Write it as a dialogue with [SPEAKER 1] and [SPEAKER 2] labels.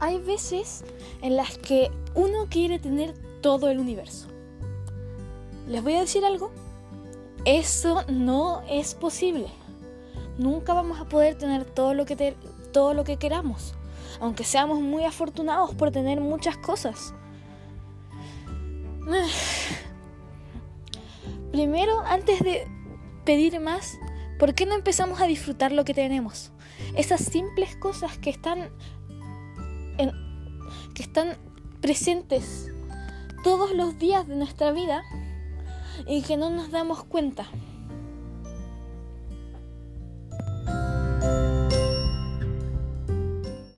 [SPEAKER 1] hay veces en las que uno quiere tener todo el universo. Les voy a decir algo. Eso no es posible. Nunca vamos a poder tener todo lo que, todo lo que queramos, aunque seamos muy afortunados por tener muchas cosas. Primero, antes de pedir más, ¿por qué no empezamos a disfrutar lo que tenemos? Esas simples cosas que están que están presentes todos los días de nuestra vida y que no nos damos cuenta.